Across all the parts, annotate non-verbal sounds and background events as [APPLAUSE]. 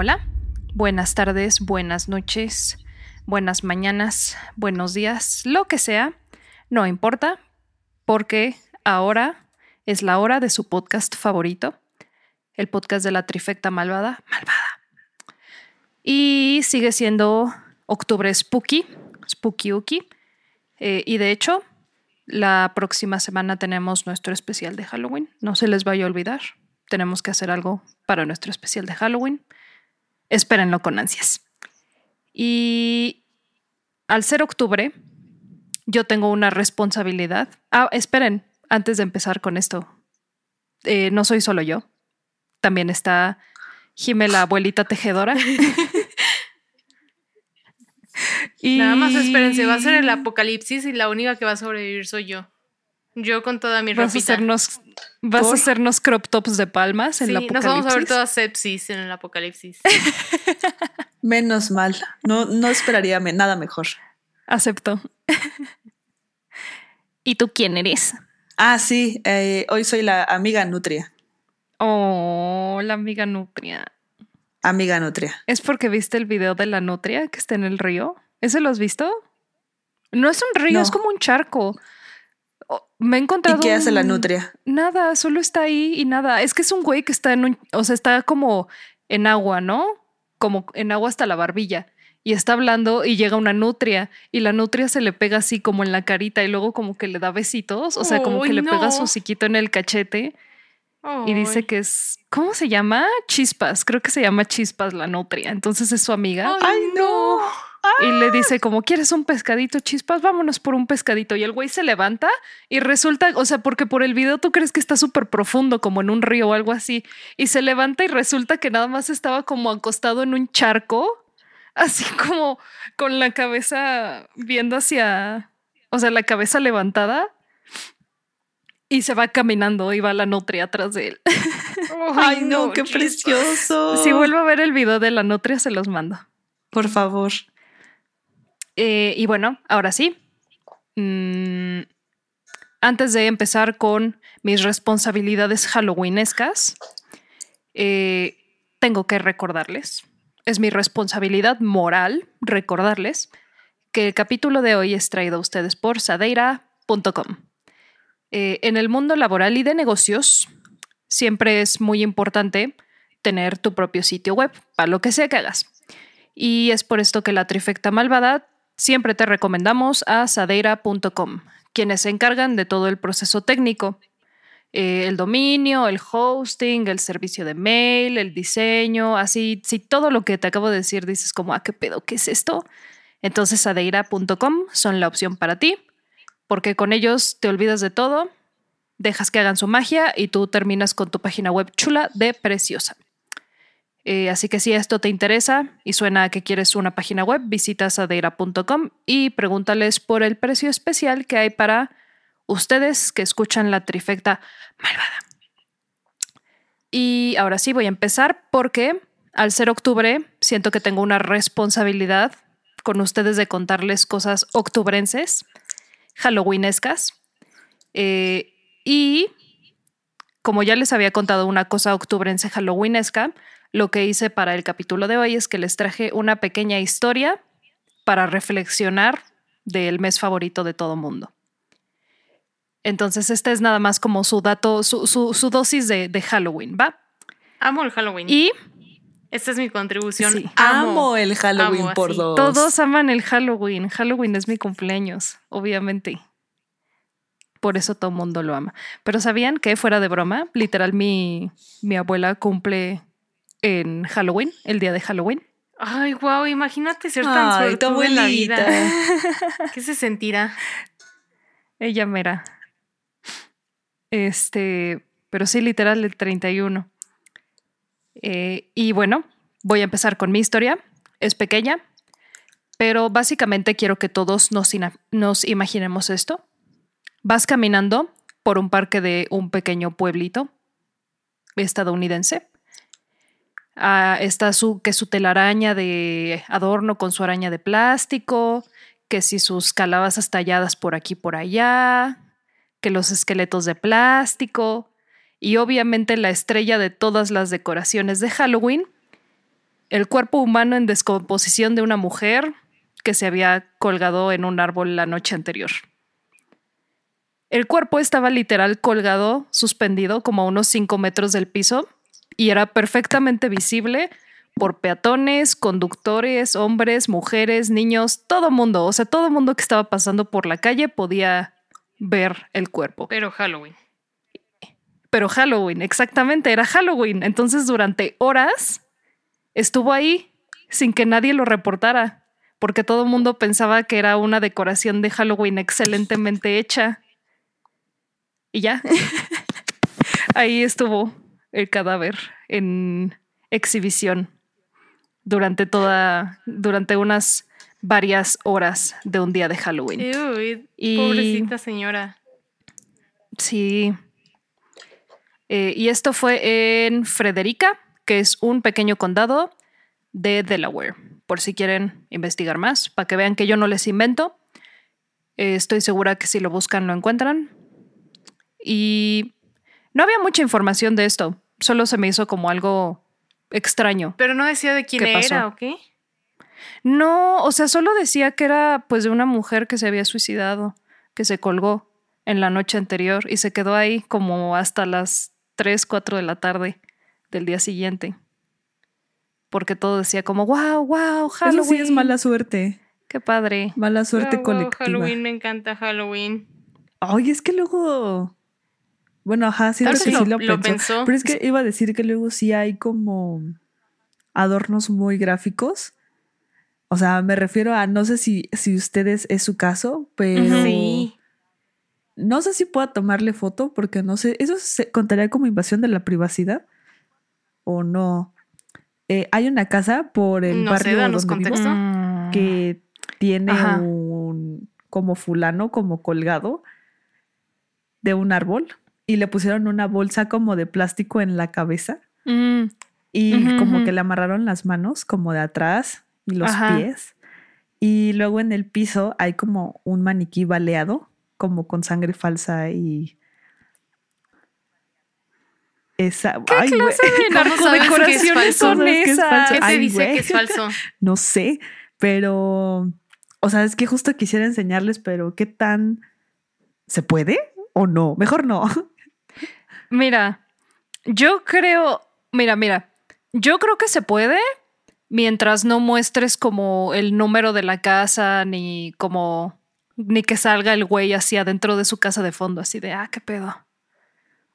hola. Buenas tardes, buenas noches, buenas mañanas, buenos días, lo que sea. No importa, porque ahora es la hora de su podcast favorito, el podcast de la trifecta malvada, malvada. Y sigue siendo octubre spooky, spooky uki. Eh, y de hecho, la próxima semana tenemos nuestro especial de Halloween. No se les vaya a olvidar. Tenemos que hacer algo para nuestro especial de Halloween. Espérenlo con ansias. Y al ser octubre, yo tengo una responsabilidad. Ah, esperen, antes de empezar con esto. Eh, no soy solo yo. También está Jime, la abuelita tejedora. y... [LAUGHS] Nada más espérense, va a ser el apocalipsis y la única que va a sobrevivir soy yo. Yo con toda mi ¿Vas A hacernos, ¿Vas a hacernos crop tops de palmas en el apocalipsis? nos vamos a ver todas sepsis en el apocalipsis. [LAUGHS] Menos mal. No, no esperaría nada mejor. Acepto. ¿Y tú quién eres? Ah, sí. Eh, hoy soy la amiga Nutria. Oh, la amiga Nutria. Amiga Nutria. ¿Es porque viste el video de la Nutria que está en el río? ¿Ese lo has visto? No es un río, es como un charco. Me he encontrado. ¿Y qué hace la nutria? Nada, solo está ahí y nada. Es que es un güey que está en un. O sea, está como en agua, ¿no? Como en agua hasta la barbilla. Y está hablando y llega una nutria y la nutria se le pega así como en la carita y luego como que le da besitos. O sea, como que le pega su hociquito en el cachete. Y dice que es. ¿Cómo se llama? Chispas. Creo que se llama Chispas la nutria. Entonces es su amiga. ¡Ay, no! Y le dice como, ¿quieres un pescadito, chispas? Vámonos por un pescadito. Y el güey se levanta y resulta, o sea, porque por el video tú crees que está súper profundo, como en un río o algo así. Y se levanta y resulta que nada más estaba como acostado en un charco, así [LAUGHS] como con la cabeza viendo hacia, o sea, la cabeza levantada. Y se va caminando y va la nutria atrás de él. [LAUGHS] Ay, no, qué precioso. Si vuelvo a ver el video de la nutria, se los mando. Por favor. Eh, y bueno, ahora sí. Mm, antes de empezar con mis responsabilidades halloweenescas, eh, tengo que recordarles, es mi responsabilidad moral recordarles que el capítulo de hoy es traído a ustedes por sadeira.com. Eh, en el mundo laboral y de negocios, siempre es muy importante tener tu propio sitio web, para lo que sea que hagas. Y es por esto que la trifecta malvada siempre te recomendamos a sadeira.com, quienes se encargan de todo el proceso técnico. Eh, el dominio, el hosting, el servicio de mail, el diseño, así, si todo lo que te acabo de decir dices como, ah, qué pedo, ¿qué es esto? Entonces sadeira.com son la opción para ti, porque con ellos te olvidas de todo, dejas que hagan su magia y tú terminas con tu página web chula de preciosa. Eh, así que si esto te interesa y suena a que quieres una página web, visita sadeira.com y pregúntales por el precio especial que hay para ustedes que escuchan la trifecta malvada. Y ahora sí voy a empezar porque al ser octubre siento que tengo una responsabilidad con ustedes de contarles cosas octubrenses, halloweenescas. Eh, y como ya les había contado una cosa octubrense halloweenesca, lo que hice para el capítulo de hoy es que les traje una pequeña historia para reflexionar del mes favorito de todo mundo. Entonces, esta es nada más como su dato, su, dosis de, Halloween, ¿va? Amo el Halloween. Y esta es mi contribución. Amo, el Halloween por dos. Todos aman el Halloween. Halloween es mi cumpleaños, obviamente. Por eso todo el mundo lo ama. Pero ¿sabían que fuera de broma? Literal, mi, mi abuela cumple en Halloween, el día de Halloween. Ay, wow, imagínate ser tan Ay, en la vida. [LAUGHS] ¿Qué se sentirá? Ella mera. Este, pero sí, literal, el 31. Eh, y bueno, voy a empezar con mi historia. Es pequeña, pero básicamente quiero que todos nos, imaginemos esto. Vas caminando por un parque de un pequeño pueblito estadounidense Ah, está su, que su telaraña de adorno con su araña de plástico, que si sus calabazas talladas por aquí por allá, que los esqueletos de plástico y obviamente la estrella de todas las decoraciones de Halloween, el cuerpo humano en descomposición de una mujer que se había colgado en un árbol la noche anterior. El cuerpo estaba literal colgado, suspendido como a unos 5 metros del piso y era perfectamente visible por peatones, conductores, hombres, mujeres, niños, todo mundo. O sea, todo mundo que estaba pasando por la calle podía ver el cuerpo. Pero Halloween. Pero Halloween, exactamente, era Halloween. Entonces durante horas estuvo ahí sin que nadie lo reportara, porque todo el mundo pensaba que era una decoración de Halloween excelentemente hecha. Y ya, [LAUGHS] ahí estuvo el cadáver en exhibición durante toda, durante unas varias horas de un día de Halloween. y, pobrecita señora. Sí. Eh, y esto fue en Frederica, que es un pequeño condado de Delaware, por si quieren investigar más, para que vean que yo no les invento. Eh, estoy segura que si lo buscan lo encuentran. Y no había mucha información de esto, solo se me hizo como algo extraño. Pero no decía de quién era o qué. No, o sea, solo decía que era pues de una mujer que se había suicidado, que se colgó en la noche anterior y se quedó ahí como hasta las 3, 4 de la tarde del día siguiente. Porque todo decía como, wow, wow, Halloween. Eso sí es mala suerte. Qué padre. Mala suerte colectiva. Halloween, me encanta Halloween. Ay, es que luego bueno, ajá, sí, sí lo, pensó. Pero es que iba a decir que luego sí hay como adornos muy gráficos. O sea, me refiero a, no sé si, si ustedes es su caso, pero sí. No sé si pueda tomarle foto porque no sé, ¿eso se contaría como invasión de la privacidad o no? Eh, hay una casa por el barrio donde vivo que tiene un como fulano como colgado de un árbol y le pusieron una bolsa como de plástico en la cabeza mm. y como que le amarraron las manos como de atrás y los pies. Y luego en el piso hay como un maniquí baleado, como con sangre falsa y esa. ¿Qué clase de [LAUGHS] decoraciones son esas? ¿Qué te dice que es falso? [LAUGHS] No sé, pero. O sea, es que justo quisiera enseñarles, pero ¿qué tan. ¿Se puede o no? Mejor no. [LAUGHS] Mira, yo creo, mira, mira, yo creo que se puede mientras no muestres como el número de la casa ni como ni que salga el güey así adentro de su casa de fondo, así de, ah, qué pedo.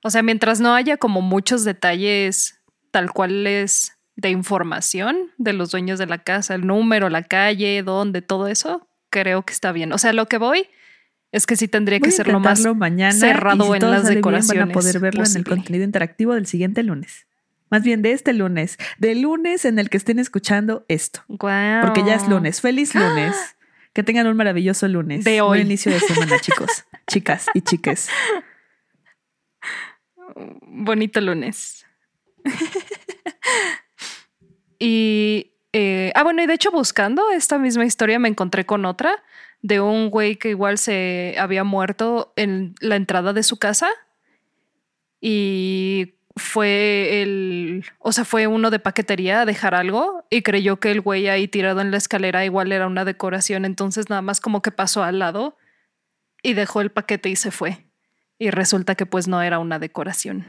O sea, mientras no haya como muchos detalles tal cual es de información de los dueños de la casa, el número, la calle, dónde, todo eso, creo que está bien. O sea, lo que voy es que sí tendría que ser lo más mañana cerrado en las decoraciones. van a poder verlo en el contenido interactivo del siguiente lunes. Más bien de este lunes. Del lunes en el que estén escuchando esto. Porque ya es lunes. Feliz lunes. Que tengan un maravilloso lunes. De hoy. Buen inicio de semana, chicos, [LAUGHS] chicas y chiques. Bonito lunes. y. Eh, ah, bueno, y de hecho, buscando esta misma historia, me encontré con otra de un güey que igual se había muerto en la entrada de su casa y fue el, o sea, fue uno de paquetería a dejar algo y creyó que el güey ahí tirado en la escalera igual era una decoración, entonces nada más como que pasó al lado y dejó el paquete y se fue. Y resulta que pues no era una decoración.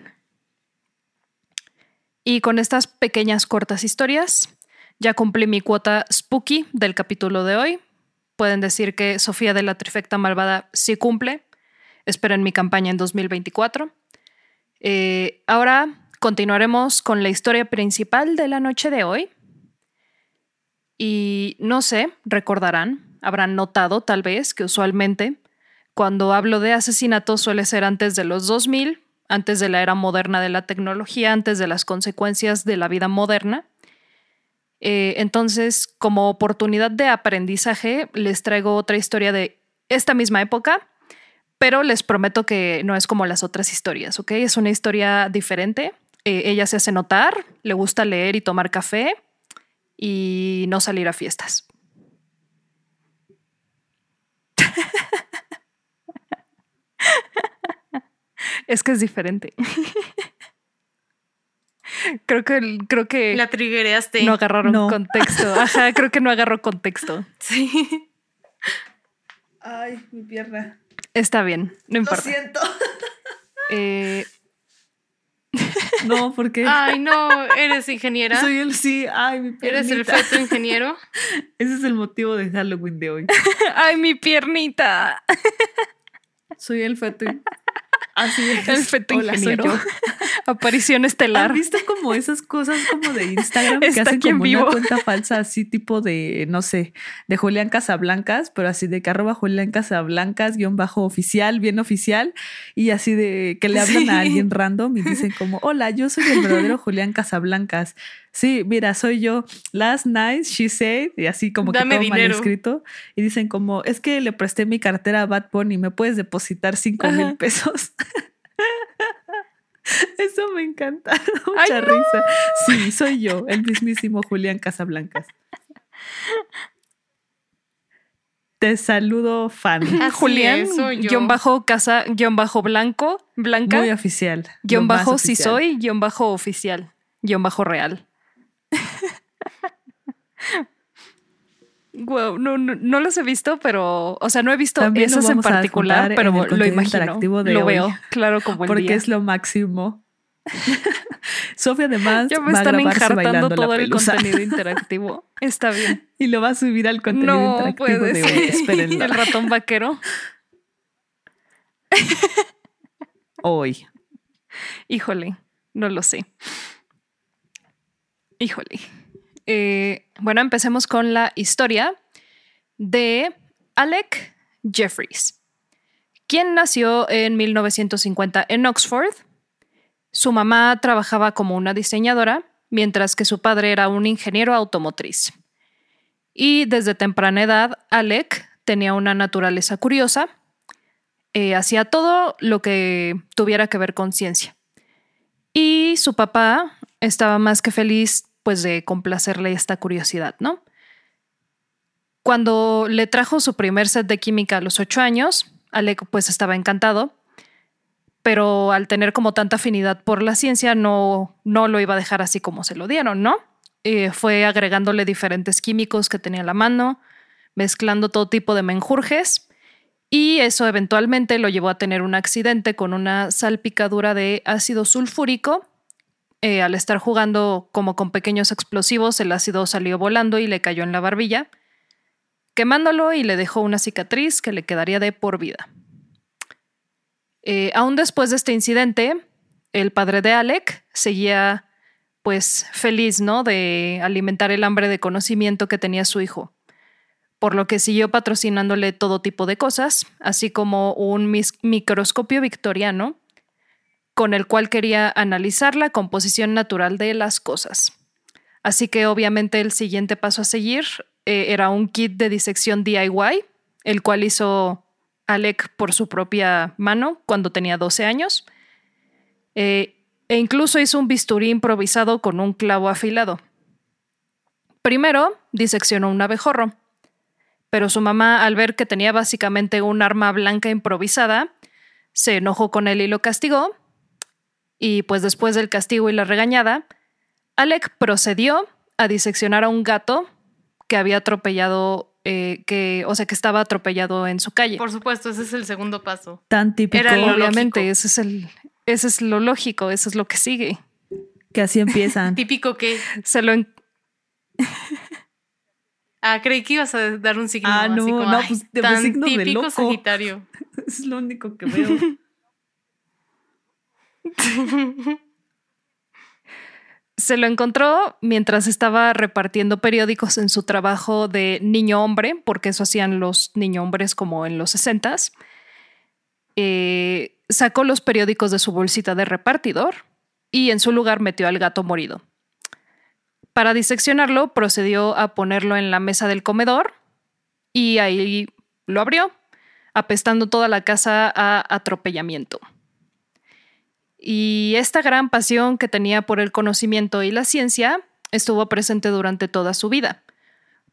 Y con estas pequeñas cortas historias, ya cumplí mi cuota spooky del capítulo de hoy pueden decir que Sofía de la Trifecta Malvada sí cumple. Esperen mi campaña en 2024. Eh, ahora continuaremos con la historia principal de la noche de hoy. Y no sé, recordarán, habrán notado tal vez que usualmente cuando hablo de asesinatos suele ser antes de los 2000, antes de la era moderna de la tecnología, antes de las consecuencias de la vida moderna. Eh, entonces, como oportunidad de aprendizaje, les traigo otra historia de esta misma época, pero les prometo que no es como las otras historias, ¿ok? Es una historia diferente. Eh, ella se hace notar, le gusta leer y tomar café y no salir a fiestas. [LAUGHS] es que es diferente. [LAUGHS] creo que creo que la triguereaste. No agarraron contexto. Ajá, creo que no agarró contexto. [LAUGHS] Sí. Ay, mi pierna. Está bien, no importa. Lo siento. [LAUGHS] Eh, [LAUGHS] no, porque. Ay, no, eres ingeniera. Soy el sí, ay, mi piernita. ¿Eres el feto ingeniero? [LAUGHS] Ese es el motivo de Halloween de hoy. ay, mi piernita. Soy el feto. Así es. El feto ingeniero. [LAUGHS] Aparición estelar. ¿Has visto como esas cosas como de Instagram que hacen como una cuenta falsa así tipo de, no sé, de Julián Casablancas, pero así de que arroba Julián Casablancas guion bajo oficial, bien oficial, y así de que le hablan a alguien random y [LAUGHS] dicen como, hola, yo soy el verdadero Julián Casablancas. Sí, mira, soy yo. Last night she said, y así como que todo mal escrito. Y dicen como, es que le presté mi cartera a Bad Bunny, ¿me puedes depositar cinco mil pesos? [LAUGHS] Eso me encanta. [LAUGHS] Mucha risa. Sí, soy yo, el mismísimo Julián Casablancas. Te saludo, fan. [LAUGHS] Julián, guion bajo casa, guion bajo blanco, blanca. Muy oficial. Guión bajo si soy, guion bajo oficial, guion bajo real. Wow, no, no, los he visto, pero, o sea, no he visto esos en particular, pero lo imagino, lo veo, claro, como el Porque es lo máximo. [LAUGHS] Sofía además ya me va están enjartando todo el contenido [LAUGHS] interactivo. Está bien. Y lo va a subir al contenido interactivo de hoy. Espérenlo. [LAUGHS] El ratón vaquero. hoy. Híjole, no lo sé. Híjole. Eh, bueno, empecemos con la historia de Alec Jeffries, quien nació en 1950 en Oxford. Su mamá trabajaba como una diseñadora, mientras que su padre era un ingeniero automotriz. Y desde temprana edad, Alec tenía una naturaleza curiosa, eh, hacía todo lo que tuviera que ver con ciencia. Y su papá estaba más que feliz pues de complacerle esta curiosidad, ¿no? Cuando le trajo su primer set de química a los ocho años, Alec pues estaba encantado, pero al tener como tanta afinidad por la ciencia no, no lo iba a dejar así como se lo dieron, ¿no? Eh, fue agregándole diferentes químicos que tenía a la mano, mezclando todo tipo de menjurjes y eso eventualmente lo llevó a tener un accidente con una salpicadura de ácido sulfúrico eh, al estar jugando como con pequeños explosivos, el ácido salió volando y le cayó en la barbilla, quemándolo y le dejó una cicatriz que le quedaría de por vida. Eh, aún después de este incidente, el padre de Alec seguía pues feliz, ¿no? De alimentar el hambre de conocimiento que tenía su hijo, por lo que siguió patrocinándole todo tipo de cosas, así como un microscopio victoriano con el cual quería analizar la composición natural de las cosas. Así que obviamente el siguiente paso a seguir eh, era un kit de disección DIY, el cual hizo Alec por su propia mano cuando tenía 12 años. Eh, e incluso hizo un bisturí improvisado con un clavo afilado. Primero diseccionó un abejorro, pero su mamá, al ver que tenía básicamente un arma blanca improvisada, se enojó con él y lo castigó, y pues después del castigo y la regañada, Alec procedió a diseccionar a un gato que había atropellado, eh, que, o sea, que estaba atropellado en su calle. Por supuesto, ese es el segundo paso. Tan típico. Obviamente, ese es el, ese es lo lógico, eso es lo que sigue. Que así empiezan. [LAUGHS] Típico que. Se lo. ah, creí que ibas a dar un signo. Ah, no, así como, no, pues tan típico de loco. Sagitario. [LAUGHS] es lo único que veo. [LAUGHS] Se lo encontró mientras estaba repartiendo periódicos en su trabajo de niño hombre, porque eso hacían los niño hombres como en los sesentas. Eh, sacó los periódicos de su bolsita de repartidor y en su lugar metió al gato morido. Para diseccionarlo, procedió a ponerlo en la mesa del comedor y ahí lo abrió, apestando toda la casa a atropellamiento. Y esta gran pasión que tenía por el conocimiento y la ciencia estuvo presente durante toda su vida,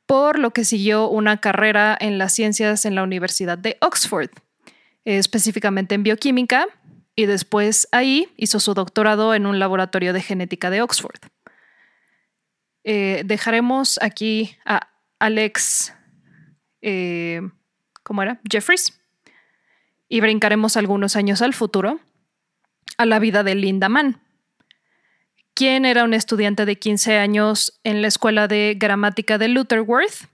por lo que siguió una carrera en las ciencias en la Universidad de Oxford, específicamente en bioquímica, y después ahí hizo su doctorado en un laboratorio de genética de Oxford. Eh, dejaremos aquí a Alex, eh, ¿cómo era? Jeffries, y brincaremos algunos años al futuro, a la vida de Linda Mann, quien era un estudiante de 15 años en la escuela de gramática de Lutherworth.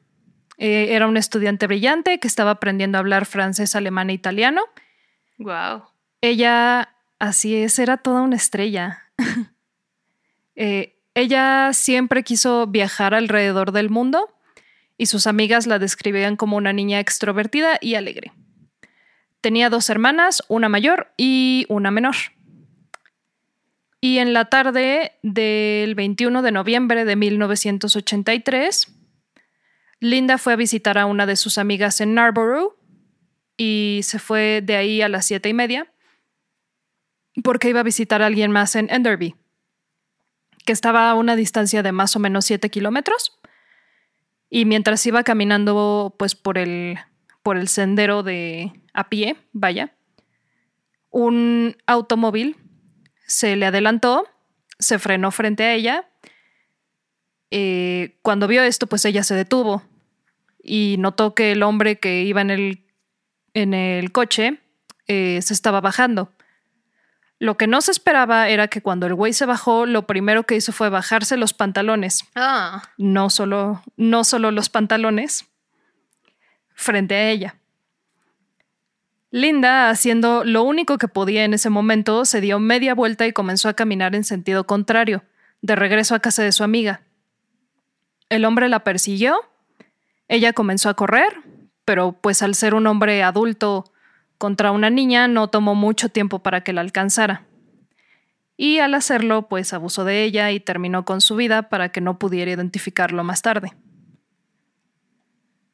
Eh, era un estudiante brillante que estaba aprendiendo a hablar francés, alemán e italiano. Wow. Ella, así es, era toda una estrella. [LAUGHS] Eh, ella siempre quiso viajar alrededor del mundo y sus amigas la describían como una niña extrovertida y alegre. Tenía dos hermanas, una mayor y una menor. Y en la tarde del 21 de noviembre de 1983, Linda fue a visitar a una de sus amigas en Narborough y se fue de ahí a las siete y media porque iba a visitar a alguien más en Enderby, que estaba a una distancia de más o menos 7 kilómetros. Y mientras iba caminando pues por el, por el sendero de a pie, vaya, un automóvil se le adelantó, se frenó frente a ella. Eh, cuando vio esto, pues ella se detuvo y notó que el hombre que iba en el, en el coche eh, se estaba bajando. Lo que no se esperaba era que cuando el güey se bajó, lo primero que hizo fue bajarse los pantalones. Ah. No solo, no solo los pantalones, frente a ella. Linda, haciendo lo único que podía en ese momento, se dio media vuelta y comenzó a caminar en sentido contrario, de regreso a casa de su amiga. El hombre la persiguió, ella comenzó a correr, pero pues al ser un hombre adulto contra una niña no tomó mucho tiempo para que la alcanzara. Y al hacerlo, pues abusó de ella y terminó con su vida para que no pudiera identificarlo más tarde.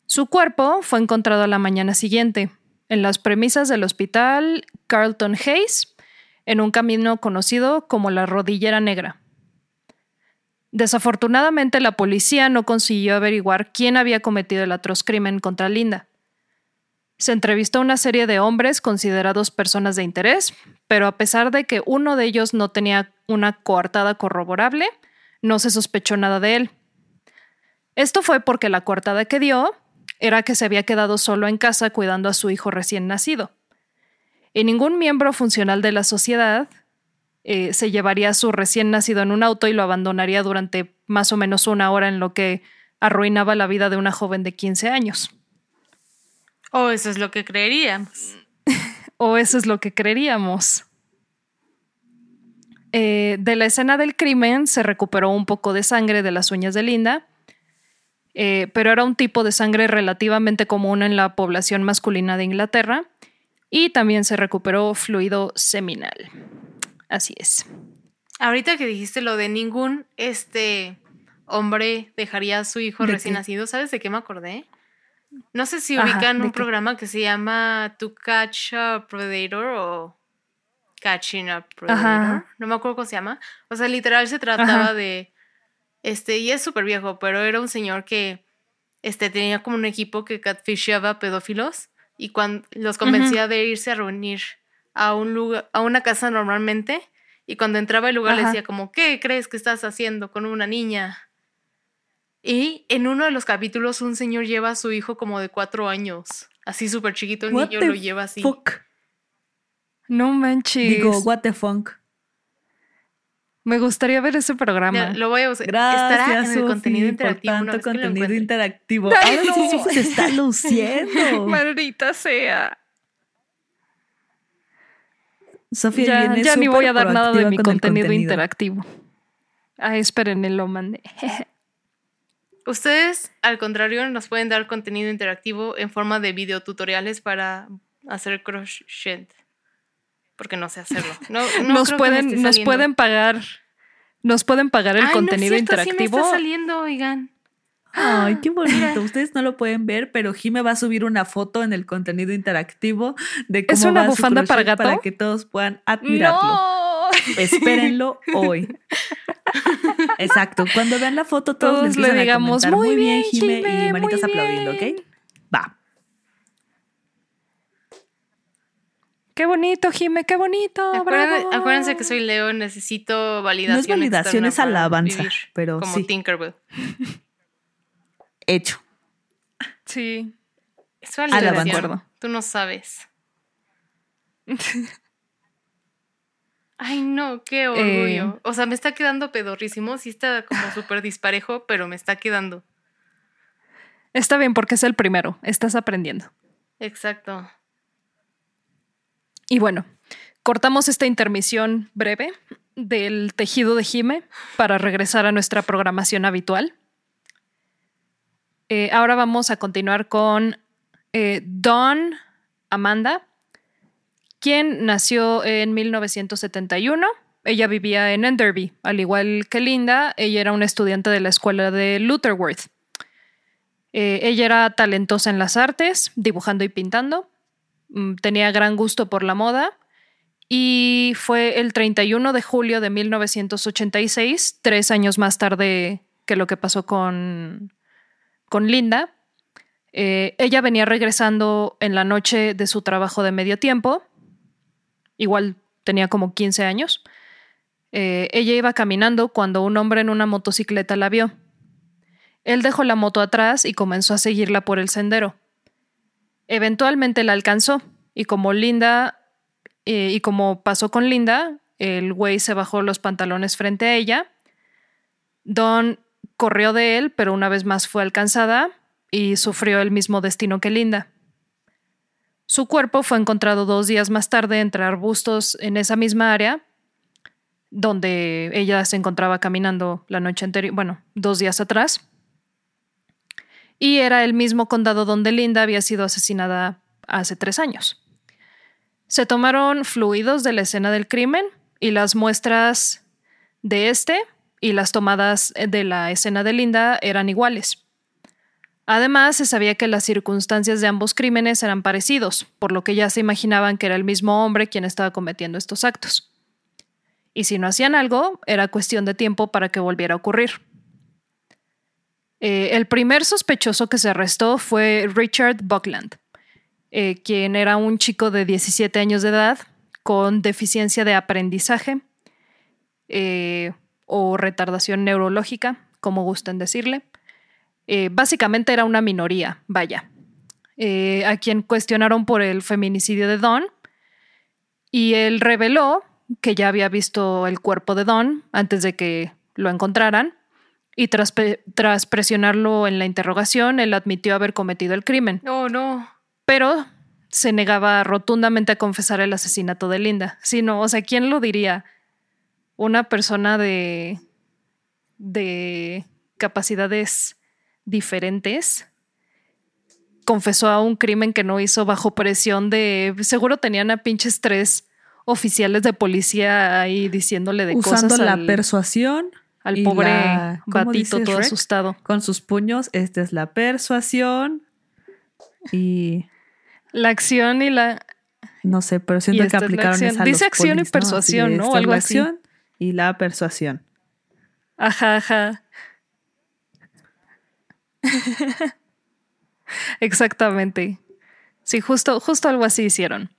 Su cuerpo fue encontrado a la mañana siguiente, en las premisas del hospital Carlton Hayes, en un camino conocido como la Rodillera Negra. Desafortunadamente, la policía no consiguió averiguar quién había cometido el atroz crimen contra Linda. Se entrevistó a una serie de hombres considerados personas de interés, pero a pesar de que uno de ellos no tenía una coartada corroborable, no se sospechó nada de él. Esto fue porque la coartada que dio era que se había quedado solo en casa cuidando a su hijo recién nacido. Y ningún miembro funcional de la sociedad eh, se llevaría a su recién nacido en un auto y lo abandonaría durante más o menos una hora en lo que arruinaba la vida de una joven de 15 años. O eso es lo que creeríamos. [LAUGHS] o eso es lo que creeríamos. Eh, de la escena del crimen se recuperó un poco de sangre de las uñas de Linda, eh, pero era un tipo de sangre relativamente común en la población masculina de Inglaterra y también se recuperó fluido seminal. Así es. Ahorita que dijiste lo de ningún este hombre dejaría a su hijo recién nacido, ¿sabes de qué me acordé? No sé si ubican un programa que se llama To Catch a Predator o Catching a Predator. No me acuerdo cómo se llama. O sea, literal se trataba de. Este, y es súper viejo, pero era un señor que este, tenía como un equipo que catfishaba pedófilos y cuando los convencía de irse a reunir a un lugar, a una casa normalmente. Y cuando entraba al lugar le decía como, ¿qué crees que estás haciendo con una niña? Y en uno de los capítulos un señor lleva a su hijo como de cuatro años. Así súper chiquito, el niño lo lleva así. No manches. Digo, what the fuck. Me gustaría ver ese programa. lo voy a usar. Gracias, en el contenido interactivo. Por tanto contenido interactivo. [LAUGHS] Ay, no. se está luciendo. [LAUGHS] Maldita sea. Sofía ya, ya ni voy a dar nada de mi contenido, interactivo. Ay, esperen, lo mandé. [LAUGHS] Ustedes, al contrario, nos pueden dar contenido interactivo en forma de videotutoriales para hacer crochet. Porque no sé hacerlo. No, [LAUGHS] nos pueden, nos pueden pagar. Nos pueden pagar el contenido no es cierto, interactivo. Sí me está saliendo, oigan. Ay, qué [GASPS] bonito. Ustedes no lo pueden ver, pero Jime va a subir una foto en el contenido interactivo de cómo ¿Es una bufanda para gato? para que todos puedan admirarlo. No. [LAUGHS] Espérenlo hoy. Exacto. Cuando vean la foto, todos, les le digamos muy, bien, Jime, y manitas aplaudiendo, ¿ok? Va. Qué bonito, Jime, qué bonito. Acuérdense, que soy Leo, necesito validación. No es validación, es alabanza, pero como Tinkerbell. Hecho. Sí. Es validación. Tú no sabes. [LAUGHS] Ay, no, qué orgullo. Eh. o sea, me está quedando pedorrísimo. Sí está como súper disparejo, pero me está quedando. Está bien porque es el primero. Estás aprendiendo. Exacto. Y bueno, cortamos esta intermisión breve del tejido de Jime para regresar a nuestra programación habitual. Eh, ahora vamos a continuar con eh, Dawn Amanda, quien nació en 1971. Ella vivía en Enderby, al igual que Linda, ella era una estudiante de la escuela de Lutherworth. Eh, ella era talentosa en las artes, dibujando y pintando. Mm, tenía gran gusto por la moda. Y fue el 31 de julio de 1986, tres años más tarde que lo que pasó con, con Linda. Eh, ella venía regresando en la noche de su trabajo de medio tiempo igual tenía como 15 años. Eh, ella iba caminando cuando un hombre en una motocicleta la vio. Él dejó la moto atrás y comenzó a seguirla por el sendero. Eventualmente la alcanzó y como Linda eh, y como pasó con Linda, el güey se bajó los pantalones frente a ella. Don corrió de él, pero una vez más fue alcanzada y sufrió el mismo destino que Linda. Su cuerpo fue encontrado dos días más tarde entre arbustos en esa misma área donde ella se encontraba caminando la noche anterior, bueno, dos días atrás. Y era el mismo condado donde Linda había sido asesinada hace tres años. Se tomaron fluidos de la escena del crimen y las muestras de este y las tomadas de la escena de Linda eran iguales. Además, se sabía que las circunstancias de ambos crímenes eran parecidos, por lo que ya se imaginaban que era el mismo hombre quien estaba cometiendo estos actos. Y si no hacían algo, era cuestión de tiempo para que volviera a ocurrir. Eh, el primer sospechoso que se arrestó fue Richard Buckland, eh, quien era un chico de 17 años de edad con deficiencia de aprendizaje eh, o retardación neurológica, como gusten decirle básicamente era una minoría, vaya, a quien cuestionaron por el feminicidio de Don. Y él reveló que ya había visto el cuerpo de Don antes de que lo encontraran. Y tras, tras presionarlo en la interrogación, él admitió haber cometido el crimen. No, no. Pero se negaba rotundamente a confesar el asesinato de Linda. Si no, o sea, ¿quién lo diría? Una persona de. de capacidades diferentes, confesó a un crimen que no hizo bajo presión de, seguro tenían a pinches tres oficiales de policía ahí diciéndole de Usando cosas. la persuasión. Al pobre batito todo asustado. Con sus puños, esta es la persuasión y... La acción y la... No sé, pero siento que aplicaron esa Dice acción y persuasión, ¿no? Algo la así. acción y la persuasión. Ajá, ajá. [LAUGHS] Exactamente. Sí, justo, justo algo así hicieron.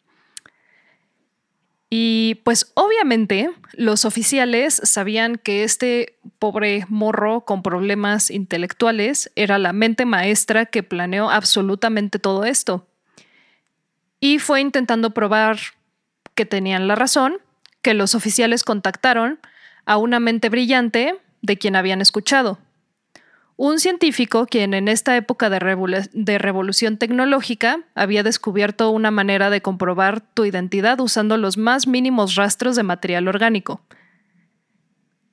Y pues obviamente los oficiales sabían que este pobre morro con problemas intelectuales era la mente maestra que planeó absolutamente todo esto. Y fue intentando probar que tenían la razón, que los oficiales contactaron a una mente brillante de quien habían escuchado, un científico quien en esta época de, revolución tecnológica había descubierto una manera de comprobar tu identidad usando los más mínimos rastros de material orgánico.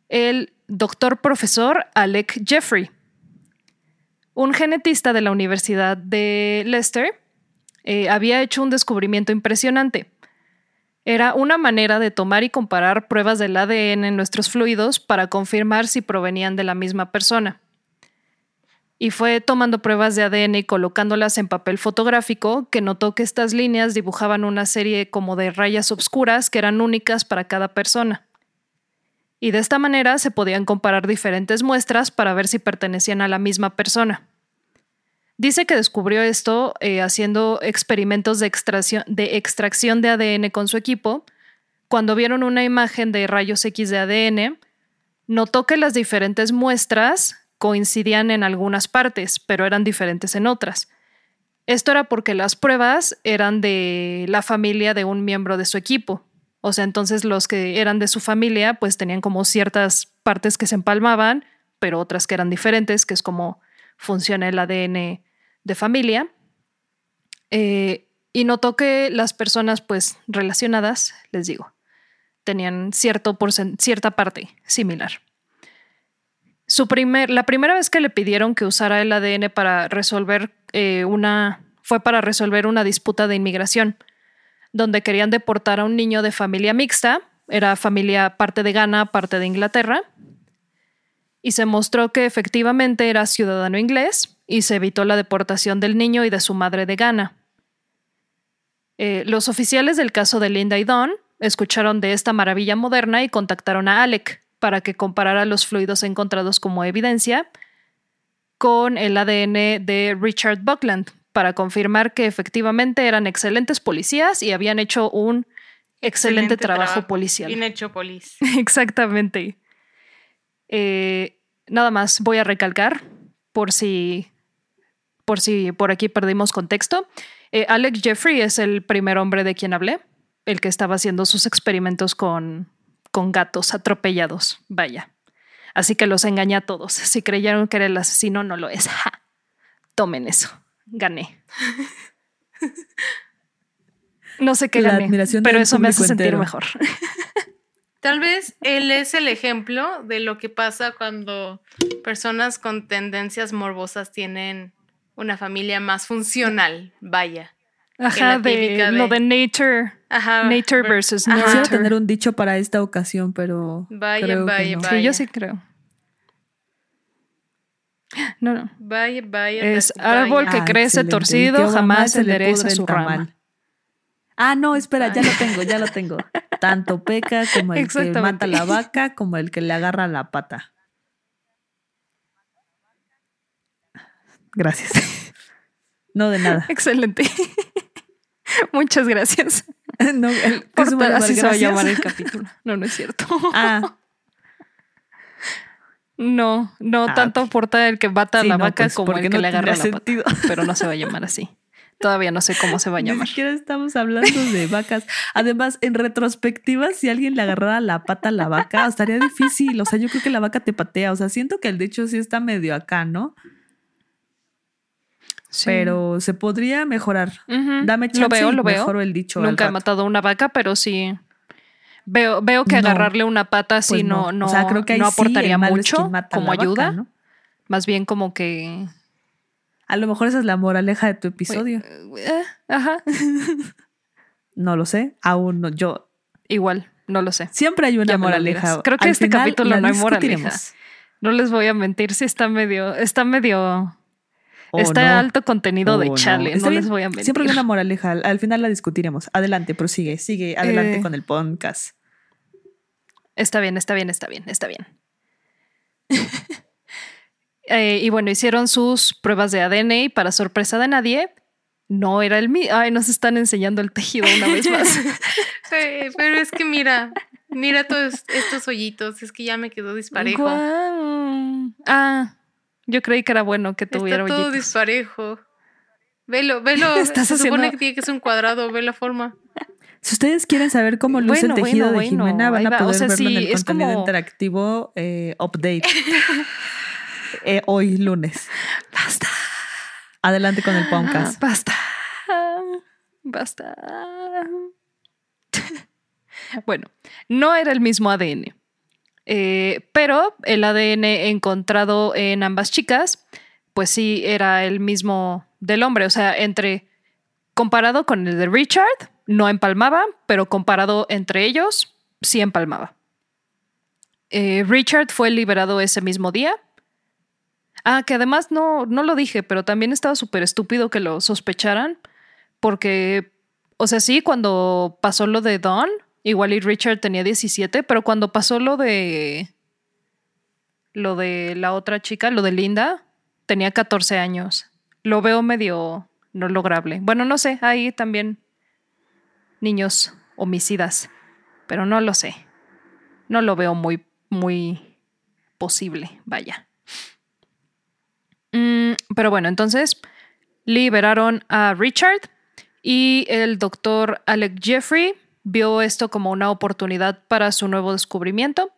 El doctor profesor Alec Jeffrey, un genetista de la Universidad de Leicester, eh, había hecho un descubrimiento impresionante. Era una manera de tomar y comparar pruebas del ADN en nuestros fluidos para confirmar si provenían de la misma persona y fue tomando pruebas de ADN y colocándolas en papel fotográfico que notó que estas líneas dibujaban una serie como de rayas oscuras que eran únicas para cada persona. Y de esta manera se podían comparar diferentes muestras para ver si pertenecían a la misma persona. Dice que descubrió esto eh, haciendo experimentos de extracción, de extracción de ADN con su equipo. Cuando vieron una imagen de rayos X de ADN, notó que las diferentes muestras coincidían en algunas partes, pero eran diferentes en otras. Esto era porque las pruebas eran de la familia de un miembro de su equipo. O sea, entonces los que eran de su familia pues tenían como ciertas partes que se empalmaban, pero otras que eran diferentes, que es como funciona el ADN de familia. Eh, y notó que las personas pues relacionadas, les digo, tenían cierto cierta parte similar. Su primer, la primera vez que le pidieron que usara el ADN para resolver eh, una, fue para resolver una disputa de inmigración, donde querían deportar a un niño de familia mixta, era familia parte de Ghana, parte de Inglaterra, y se mostró que efectivamente era ciudadano inglés y se evitó la deportación del niño y de su madre de Ghana. Eh, los oficiales del caso de Linda y Don escucharon de esta maravilla moderna y contactaron a Alec para que comparara los fluidos encontrados como evidencia con el ADN de Richard Buckland para confirmar que efectivamente eran excelentes policías y habían hecho un excelente, trabajo, policial. Bien hecho, polis. [LAUGHS] Exactamente. Eh, nada más voy a recalcar por si por si por aquí perdimos contexto. Eh, Alex Jeffrey es el primer hombre de quien hablé, el que estaba haciendo sus experimentos con con gatos atropellados. Vaya. Así que los engañé a todos. Si creyeron que era el asesino, no lo es. Tomen eso. Gané. No sé qué gané, pero eso me hace sentir mejor. [LAUGHS] Tal vez él es el ejemplo de lo que pasa cuando personas con tendencias morbosas tienen una familia más funcional. Vaya. Ajá, de, lo de nature. Ajá, nature versus nurture. Quisiera tener un dicho para esta ocasión, pero. Vaya, creo vaya, vaya. Sí, yo sí creo. No, no. Vaya, vaya. Es árbol que ah, crece torcido, jamás se endereza su rama. Ah, no, espera, ya lo tengo, ya lo tengo. [LAUGHS] Tanto peca como el que mata la vaca, como el que le agarra la pata. Gracias. [LAUGHS] No de nada. Excelente. [LAUGHS] Muchas gracias. [LAUGHS] No, así se va a llamar el [LAUGHS] capítulo. No, no es cierto. Ah. No, no ah, tanto importa el que mata a la vaca pues, como el que le agarra la pata. [LAUGHS] Pero no se va a llamar así. Todavía no sé cómo se va a llamar. Ni siquiera estamos hablando de vacas. Además, en retrospectiva, si alguien le agarrara la pata a la vaca, estaría difícil. O sea, yo creo que la vaca te patea. O sea, siento que el dicho sí está medio acá, ¿no? Pero se podría mejorar. Dame chance lo veo, lo mejoro el dicho. Nunca he matado una vaca, pero sí. Veo, veo que agarrarle una pata así pues no, no, creo que no aportaría mucho como ayuda. Más bien como que. A lo mejor esa es la moraleja de tu episodio. Eh, ajá. [LAUGHS] no lo sé. Aún no. Yo. Igual, no lo sé. Siempre hay una moraleja. Creo que este capítulo no hay moraleja. No les voy a mentir si está medio. Está medio Está alto contenido de chale, no, les voy a mentir. Siempre hay una [LAUGHS] moraleja, al, final la discutiremos. Adelante, prosigue, sigue, adelante eh. con el podcast. Está bien, está bien, está bien, está bien. [LAUGHS] Eh, y bueno, hicieron sus pruebas de ADN y para sorpresa de nadie, no era el mío. Ay, nos están enseñando el tejido una vez más. [LAUGHS] pero es que mira, mira todos estos hoyitos, es que ya me quedó disparejo. Ah, yo creí que era bueno que tuviera Está todo disparejo. Velo, velo. [LAUGHS] Se supone que tiene que ser un cuadrado, ve la forma. Si ustedes quieren saber cómo luce el tejido de Jimena, van a poder verlo en el contenido interactivo eh, update. [LAUGHS] Eh, hoy lunes. Basta. Adelante con el podcast. Basta. Basta. [LAUGHS] bueno, no era el mismo ADN. Eh, pero el ADN encontrado en ambas chicas, pues sí era el mismo del hombre. O sea, entre comparado con el de Richard, no empalmaba, pero comparado entre ellos, sí empalmaba. Eh, Richard fue liberado ese mismo día. Ah, que además no, no lo dije, pero también estaba súper estúpido que lo sospecharan, porque, o sea, sí, cuando pasó lo de Don, Igual y Richard tenía 17, pero cuando pasó lo de. Lo de la otra chica, lo de Linda, tenía 14 años. lo veo medio no lograble. Bueno, no sé, hay también niños homicidas, pero no lo sé. No lo veo muy, muy posible, vaya. Mm, pero bueno, entonces liberaron a Richard y el doctor Alec Jeffrey vio esto como una oportunidad para su nuevo descubrimiento,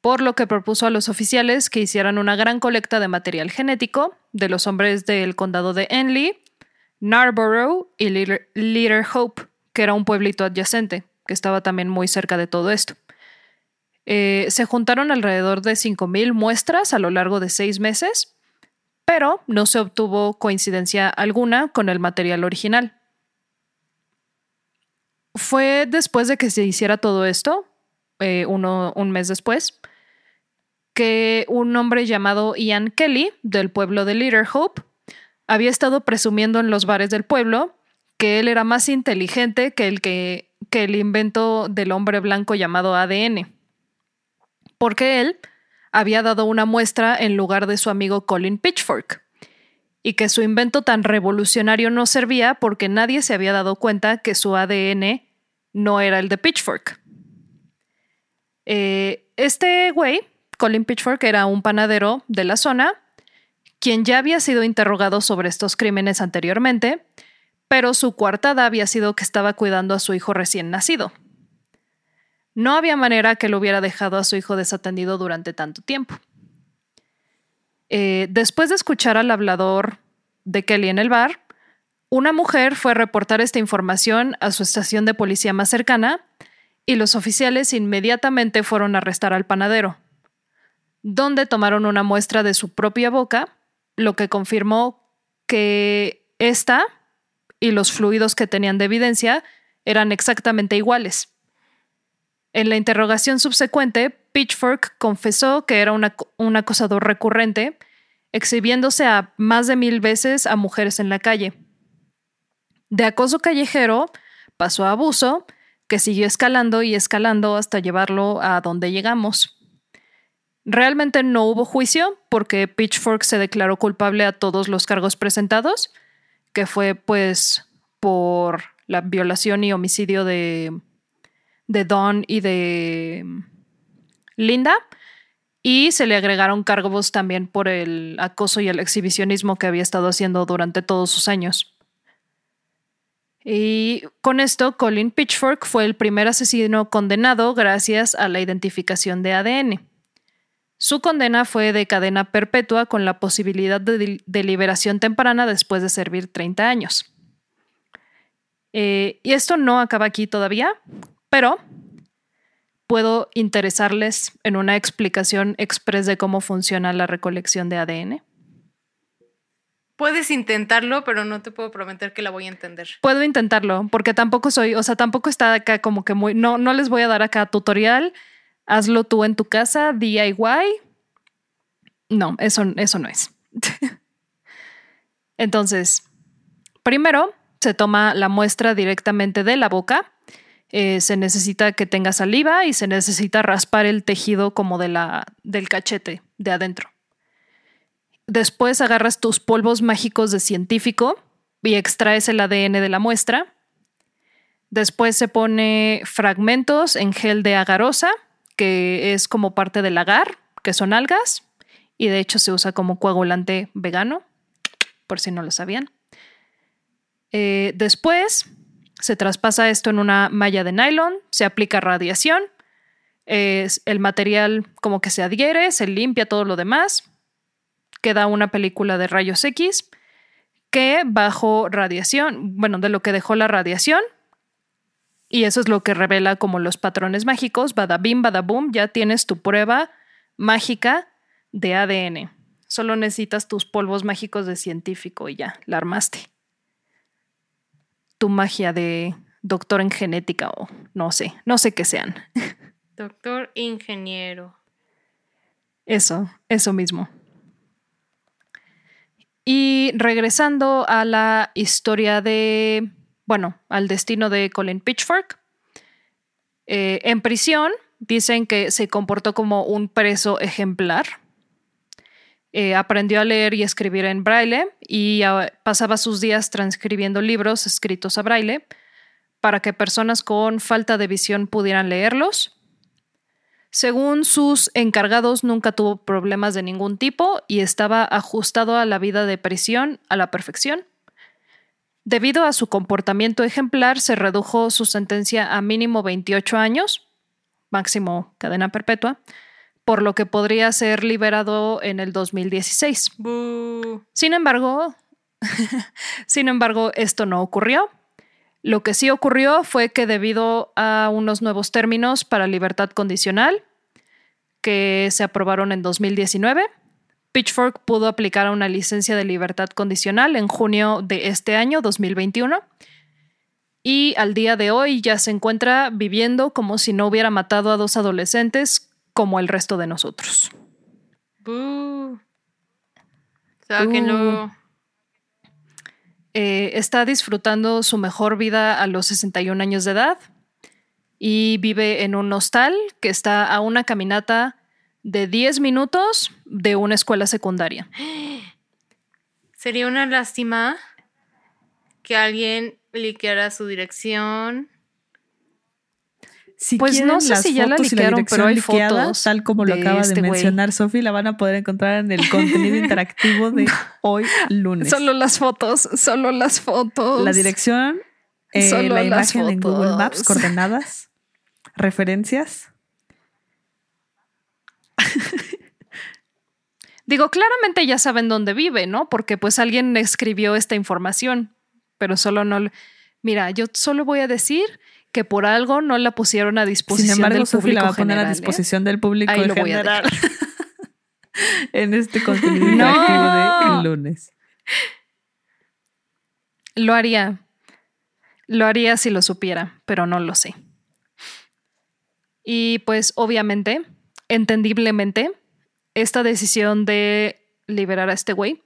por lo que propuso a los oficiales que hicieran una gran colecta de material genético de los hombres del condado de Enley, Narborough y Little Hope, que era un pueblito adyacente, que estaba también muy cerca de todo esto. Eh, se juntaron alrededor de 5.000 muestras a lo largo de seis meses, pero no se obtuvo coincidencia alguna con el material original. Fue después de que se hiciera todo esto, eh, un mes después, que un hombre llamado Ian Kelly, del pueblo de Little Hope, había estado presumiendo en los bares del pueblo que él era más inteligente que el, que, que el invento del hombre blanco llamado ADN. Porque él había dado una muestra en lugar de su amigo Colin Pitchfork. Y que su invento tan revolucionario no servía porque nadie se había dado cuenta que su ADN no era el de Pitchfork. Eh, este güey, Colin Pitchfork, era un panadero de la zona, quien ya había sido interrogado sobre estos crímenes anteriormente, pero su coartada había sido que estaba cuidando a su hijo recién nacido. No había manera que lo hubiera dejado a su hijo desatendido durante tanto tiempo. Eh, después de escuchar al hablador de Kelly en el bar, una mujer fue a reportar esta información a su estación de policía más cercana y los oficiales inmediatamente fueron a arrestar al panadero, donde tomaron una muestra de su propia boca, lo que confirmó que esta y los fluidos que tenían de evidencia eran exactamente iguales. En la interrogación subsecuente, Pitchfork confesó que era un acosador recurrente, exhibiéndose a más de mil veces a mujeres en la calle. De acoso callejero pasó a abuso, que siguió escalando y escalando hasta llevarlo a donde llegamos. Realmente no hubo juicio porque Pitchfork se declaró culpable a todos los cargos presentados, que fue pues por la violación y homicidio de, de Don y de Linda, y se le agregaron cargos también por el acoso y el exhibicionismo que había estado haciendo durante todos sus años. Y con esto, Colin Pitchfork fue el primer asesino condenado gracias a la identificación de ADN. Su condena fue de cadena perpetua con la posibilidad de, liberación temprana después de servir 30 años. Eh, y esto no acaba aquí todavía, pero puedo interesarles en una explicación express de cómo funciona la recolección de ADN. Puedes intentarlo, pero no te puedo prometer que la voy a entender. Puedo intentarlo, porque tampoco soy, o sea, tampoco está acá como que muy, no, no les voy a dar acá tutorial. Hazlo tú en tu casa, DIY. No, eso, eso no es. [LAUGHS] Entonces, primero se toma la muestra directamente de la boca. Eh, se necesita que tenga saliva y se necesita raspar el tejido como de la, del cachete de adentro. Después agarras tus polvos mágicos de científico y extraes el ADN de la muestra. Después se pone fragmentos en gel de agarosa, que es como parte del agar, que son algas, y de hecho se usa como coagulante vegano, por si no lo sabían. Eh, después se traspasa esto en una malla de nylon, se aplica radiación, el material como que se adhiere, se limpia todo lo demás, queda una película de rayos X que bajo radiación, bueno, de lo que dejó la radiación, y eso es lo que revela como los patrones mágicos, bada boom, ya tienes tu prueba mágica de ADN. Solo necesitas tus polvos mágicos de científico y ya, la armaste. Tu magia de doctor en genética o no sé, no sé qué sean. Doctor ingeniero. Eso, eso mismo. Y regresando a la historia de, bueno, al destino de Colin Pitchfork, eh, en prisión dicen que se comportó como un preso ejemplar. Eh, aprendió a leer y escribir en braille y ah, pasaba sus días transcribiendo libros escritos a braille para que personas con falta de visión pudieran leerlos. Según sus encargados, nunca tuvo problemas de ningún tipo y estaba ajustado a la vida de prisión a la perfección. Debido a su comportamiento ejemplar, se redujo su sentencia a mínimo 28 años, máximo cadena perpetua, por lo que podría ser liberado en el 2016. Sin embargo, [LAUGHS] sin embargo, esto no ocurrió. Lo que sí ocurrió fue que debido a unos nuevos términos para libertad condicional que se aprobaron en 2019, Pitchfork pudo aplicar a una licencia de libertad condicional en junio de este año, 2021, y al día de hoy ya se encuentra viviendo como si no hubiera matado a dos adolescentes como el resto de nosotros. Eh, está disfrutando su mejor vida a los 61 años de edad y vive en un hostal que está a una caminata de 10 minutos de una escuela secundaria. Sería una lástima que alguien liqueara su dirección si pues no sé si ya la liquearon, pero hay fotos tal como lo acaba de este mencionar Sofi, la van a poder encontrar en el contenido [LAUGHS] interactivo de hoy lunes. Solo las fotos, solo las fotos. La dirección, eh, la imagen en Google Maps, coordenadas, [LAUGHS] referencias. Digo, claramente ya saben dónde vive, ¿no? Porque pues alguien escribió esta información, pero solo no... Mira, yo solo voy a decir que por algo no la pusieron a disposición Sin embargo, del público la va a poner a ¿eh? disposición del público Ahí en general. [LAUGHS] en este contenido no. de lunes. Lo haría. Lo haría si lo supiera, pero no lo sé. Y pues obviamente, entendiblemente, esta decisión de liberar a este güey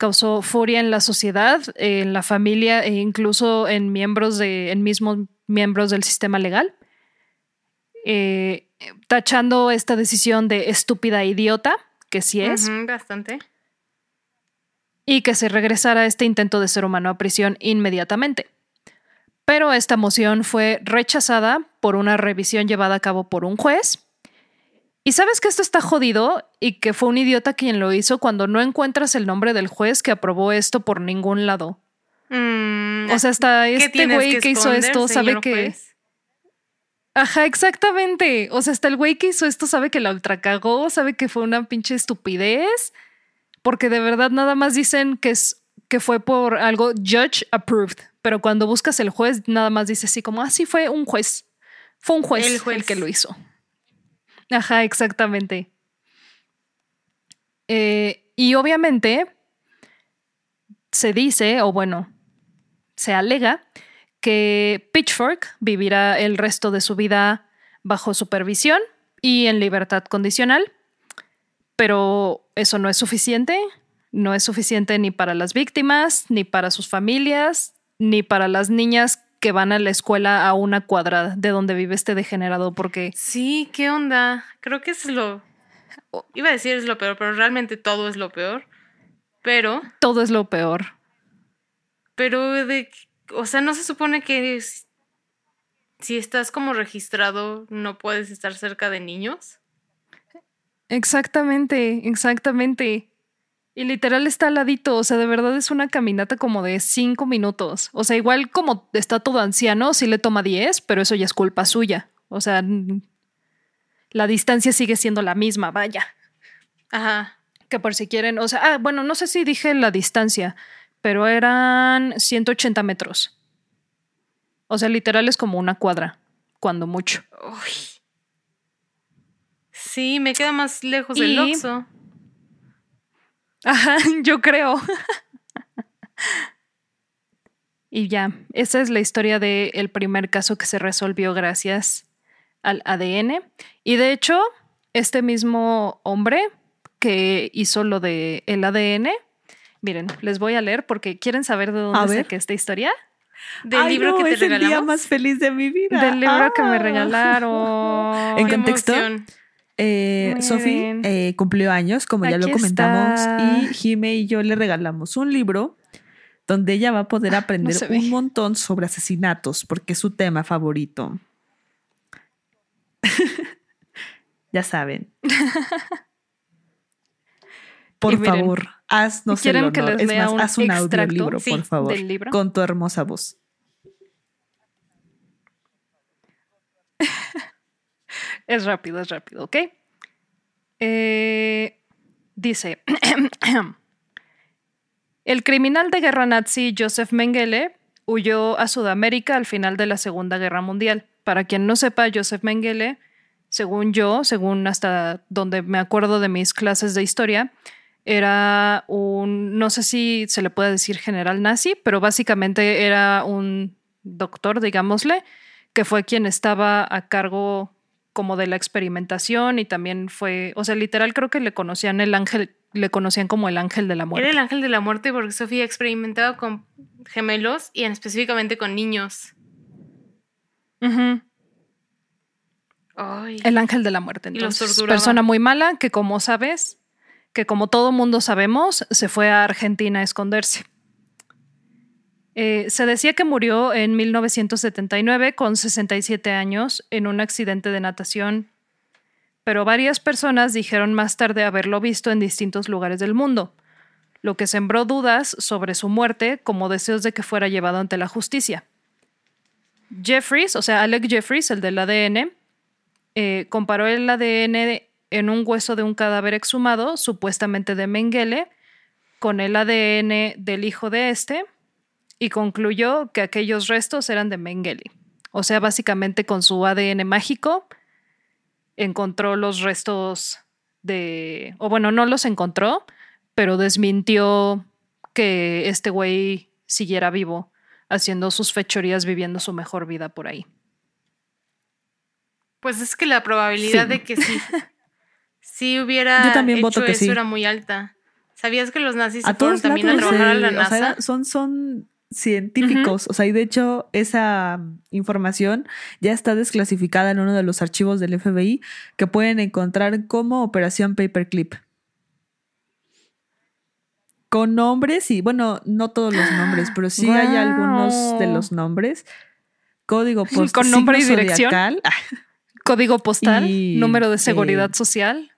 causó furia en la sociedad, en la familia e incluso en miembros de, en mismos miembros del sistema legal, eh, tachando esta decisión de estúpida idiota, que sí es. bastante. Y que se regresara este intento de ser humano a prisión inmediatamente. Pero esta moción fue rechazada por una revisión llevada a cabo por un juez y sabes que esto está jodido y que fue un idiota quien lo hizo cuando no encuentras el nombre del juez que aprobó esto por ningún lado. Mm, o sea, hasta este güey que, hizo esto sabe que. Ajá, exactamente. O sea, hasta el güey que hizo esto sabe que la ultracagó, sabe que fue una pinche estupidez, porque de verdad nada más dicen que es que fue por algo judge approved, pero cuando buscas el juez nada más dice así como, ah, sí fue un juez, fue un juez el, juez. el que lo hizo. Ajá, exactamente. Eh, y obviamente se dice, o bueno, se alega que Pitchfork vivirá el resto de su vida bajo supervisión y en libertad condicional, pero eso no es suficiente, no es suficiente ni para las víctimas, ni para sus familias, ni para las niñas que van a la escuela a una cuadra de donde vive este degenerado, porque... Sí, ¿qué onda? Creo que es lo... Iba a decir es lo peor, pero realmente todo es lo peor. Pero... Todo es lo peor. Pero de... O sea, no se supone que si estás como registrado no puedes estar cerca de niños. Exactamente, exactamente. Y literal está al ladito, o sea, de verdad es una caminata como de cinco minutos. O sea, igual como está todo anciano, sí le toma diez, pero eso ya es culpa suya. O sea, la distancia sigue siendo la misma, vaya. Ajá. Que por si quieren, o sea, ah, bueno, no sé si dije la distancia, pero eran 180 metros. O sea, literal es como una cuadra, cuando mucho. Uy. Sí, me queda más lejos del Oxxo. Ajá, [LAUGHS] yo creo. y ya, esa es la historia del primer caso que se resolvió gracias al ADN. Y de hecho, este mismo hombre que hizo lo del el ADN, miren, les voy a leer porque quieren saber de dónde saqué esta historia. Del libro que te es el día más feliz de mi vida. Del libro que me ah. regalaron. [LAUGHS] En contexto, eh, Sophie eh, cumplió años, como ya lo comentamos, y Jime y yo le regalamos un libro donde ella va a poder [LAUGHS] aprender un montón sobre asesinatos, porque es su tema favorito. [LAUGHS] ya saben. [LAUGHS] Por favor, haznos el honor. Que les es más, un haz un audiolibro, por favor, con tu hermosa voz. Es rápido, es rápido, ¿ok? Eh, dice, [CLEARS THROAT] el criminal de guerra nazi Joseph Mengele huyó a Sudamérica al final de la Segunda Guerra Mundial. Para quien no sepa, Joseph Mengele, según yo, según hasta donde me acuerdo de mis clases de historia, era un, no sé si se le puede decir general nazi, pero básicamente era un doctor, digámosle, que fue quien estaba a cargo como de la experimentación y también fue, o sea, literal creo que le conocían el ángel, le conocían como el ángel de la muerte. Era el ángel de la muerte porque Sofía experimentaba con gemelos y específicamente con niños. el ángel de la muerte. Entonces, persona muy mala que como sabes, que como todo mundo sabemos, se fue a Argentina a esconderse. Eh, se decía que murió en 1979 con 67 años en un accidente de natación, pero varias personas dijeron más tarde haberlo visto en distintos lugares del mundo, lo que sembró dudas sobre su muerte como deseos de que fuera llevado ante la justicia. Jeffries, o sea, Alec Jeffries, el del ADN, eh, comparó el ADN en un hueso de un cadáver exhumado, supuestamente de Mengele, con el ADN del hijo de este, y concluyó que aquellos restos eran de Mengele. O sea, básicamente con su ADN mágico encontró los restos de, o bueno, no los encontró, pero desmintió que este güey siguiera vivo, haciendo sus fechorías, viviendo su mejor vida por ahí. Pues es que la probabilidad de que sí, [LAUGHS] sí hubiera Yo también hecho eso era muy alta. ¿Sabías que los nazis se fueron también a trabajar a la NASA? son, son científicos. O sea, y de hecho esa información ya está desclasificada en uno de los archivos del FBI que pueden encontrar como Operación Paperclip. Con nombres y, bueno, no todos los nombres, pero sí hay algunos de los nombres. Código [LAUGHS] postal. Con nombre y dirección. [LAUGHS] Código postal, número de seguridad social,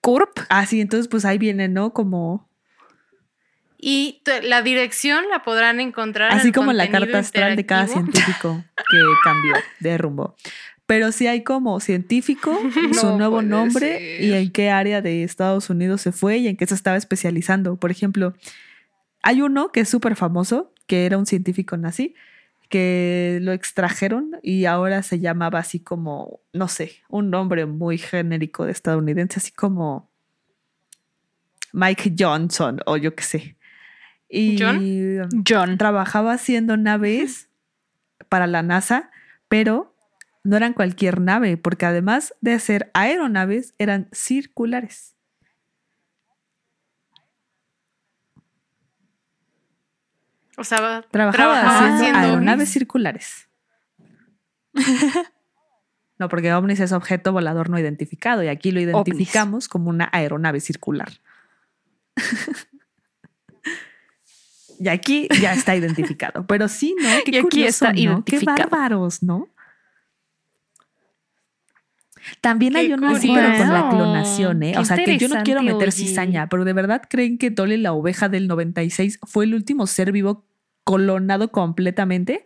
CURP. Ah, sí, entonces pues ahí viene, ¿no? Como y la dirección la podrán encontrar. Así como la carta astral de cada científico que [LAUGHS] cambió de rumbo. Pero sí hay como científico, [LAUGHS] su nuevo nombre y en qué área de Estados Unidos se fue y en qué se estaba especializando. Por ejemplo, hay uno que es súper famoso, que era un científico nazi, que lo extrajeron y ahora se llamaba así como, no sé, un nombre muy genérico de estadounidense, así como Mike Johnson o yo qué sé. Y John. trabajaba haciendo naves [LAUGHS] para la NASA, pero no eran cualquier nave, porque además de ser aeronaves, eran circulares. O sea, trabajaba, haciendo, aeronaves circulares. [LAUGHS] no, porque ovnis es objeto volador no identificado y aquí lo identificamos como una aeronave circular. [LAUGHS] Y aquí ya está identificado. [LAUGHS] Pero sí, ¿no? Qué y aquí está identificado. Qué bárbaros, ¿no? También hay uno así, pero con la clonación, ¿eh? o sea, que yo no quiero meter cizaña, pero ¿de verdad creen que Dolly la oveja del 96 fue el último ser vivo clonado completamente?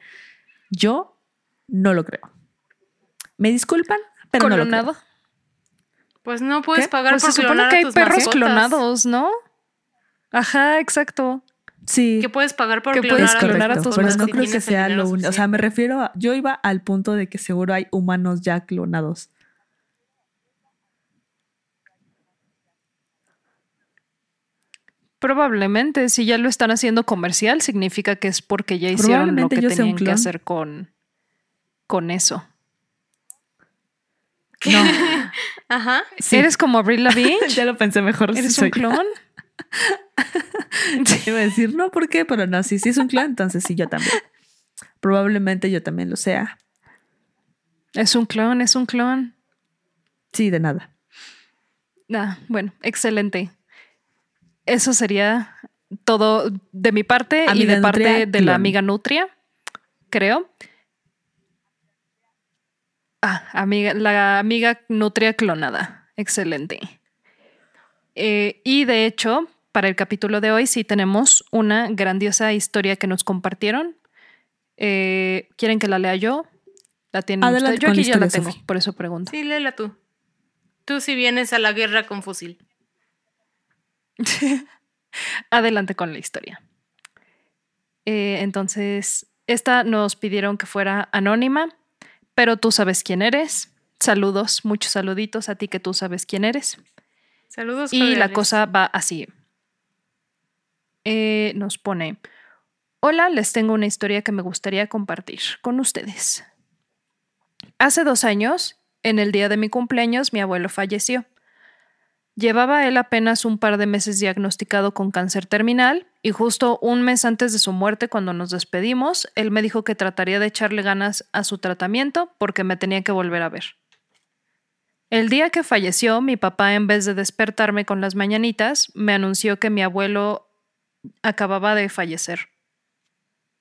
Yo no lo creo. ¿Me disculpan? Pero no lo creo. Pues no puedes pagar pues por se supone que hay perros clonados, ¿no? Ajá, exacto. Sí. Que puedes pagar por que puedes clonar a tus Pero no creo que sea lo único. O sea, me refiero a. Yo iba al punto de que seguro hay humanos ya clonados. Probablemente, si ya lo están haciendo comercial, significa que es porque ya hicieron lo que tenían que hacer con, con eso. No. [LAUGHS] Ajá. ¿Eres como Brie Lavigne? [LAUGHS] ya lo pensé mejor. ¿Eres un clon? [LAUGHS] [LAUGHS] Iba a decir, no, ¿por qué? Pero no, si sí, es un clon, entonces sí, yo también. Probablemente yo también lo sea. Es un clon, es un clon. Sí, de nada. Ah, bueno, excelente. Eso sería todo de mi parte y de parte de la amiga Nutria, creo. Ah, amiga, la amiga Nutria clonada. Excelente. Eh, y de hecho, para el capítulo de hoy sí tenemos una grandiosa historia que nos compartieron. Eh, ¿Quieren que la lea yo? ¿La tienen ustedes? Yo aquí ya la tengo, por eso pregunto. Sí, léela tú. Tú si vienes a la guerra con fusil. [LAUGHS] Adelante con la historia. Eh, entonces, esta nos pidieron que fuera anónima, pero tú sabes quién eres. Saludos, muchos saluditos a ti que tú sabes quién eres. Saludos. Y la cosa va así. Eh, nos pone, hola, les tengo una historia que me gustaría compartir con ustedes. Hace dos años, en el día de mi cumpleaños, mi abuelo falleció. Llevaba él apenas un par de meses diagnosticado con cáncer terminal y justo un mes antes de su muerte, cuando nos despedimos, él me dijo que trataría de echarle ganas a su tratamiento porque me tenía que volver a ver. El día que falleció, mi papá, en vez de despertarme con las mañanitas, me anunció que mi abuelo acababa de fallecer.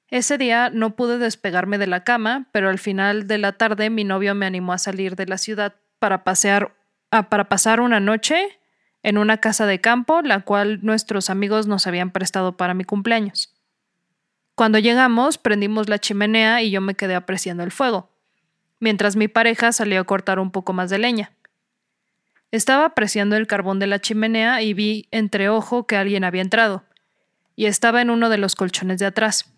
Ese día no pude despegarme de la cama, pero al final de la tarde mi novio me animó a salir de la ciudad para pasear, ah, para pasar una noche en una casa de campo, la cual nuestros amigos nos habían prestado para mi cumpleaños. Cuando llegamos, prendimos la chimenea y yo me quedé apreciando el fuego, mientras mi pareja salió a cortar un poco más de leña. Estaba apreciando el carbón de la chimenea y vi entre ojo que alguien había entrado, y estaba en uno de los colchones de atrás.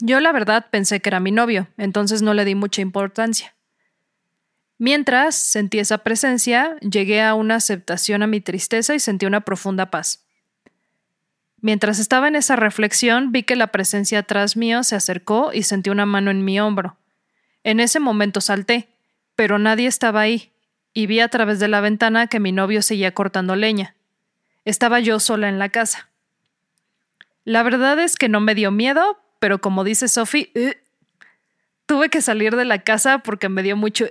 Yo la verdad pensé que era mi novio, entonces no le di mucha importancia. Mientras sentí esa presencia, llegué a una aceptación a mi tristeza y sentí una profunda paz. Mientras estaba en esa reflexión, vi que la presencia atrás mío se acercó y sentí una mano en mi hombro. En ese momento salté, pero nadie estaba ahí, y vi a través de la ventana que mi novio seguía cortando leña. Estaba yo sola en la casa. La verdad es que no me dio miedo, pero como dice Sophie, tuve que salir de la casa porque me dio mucho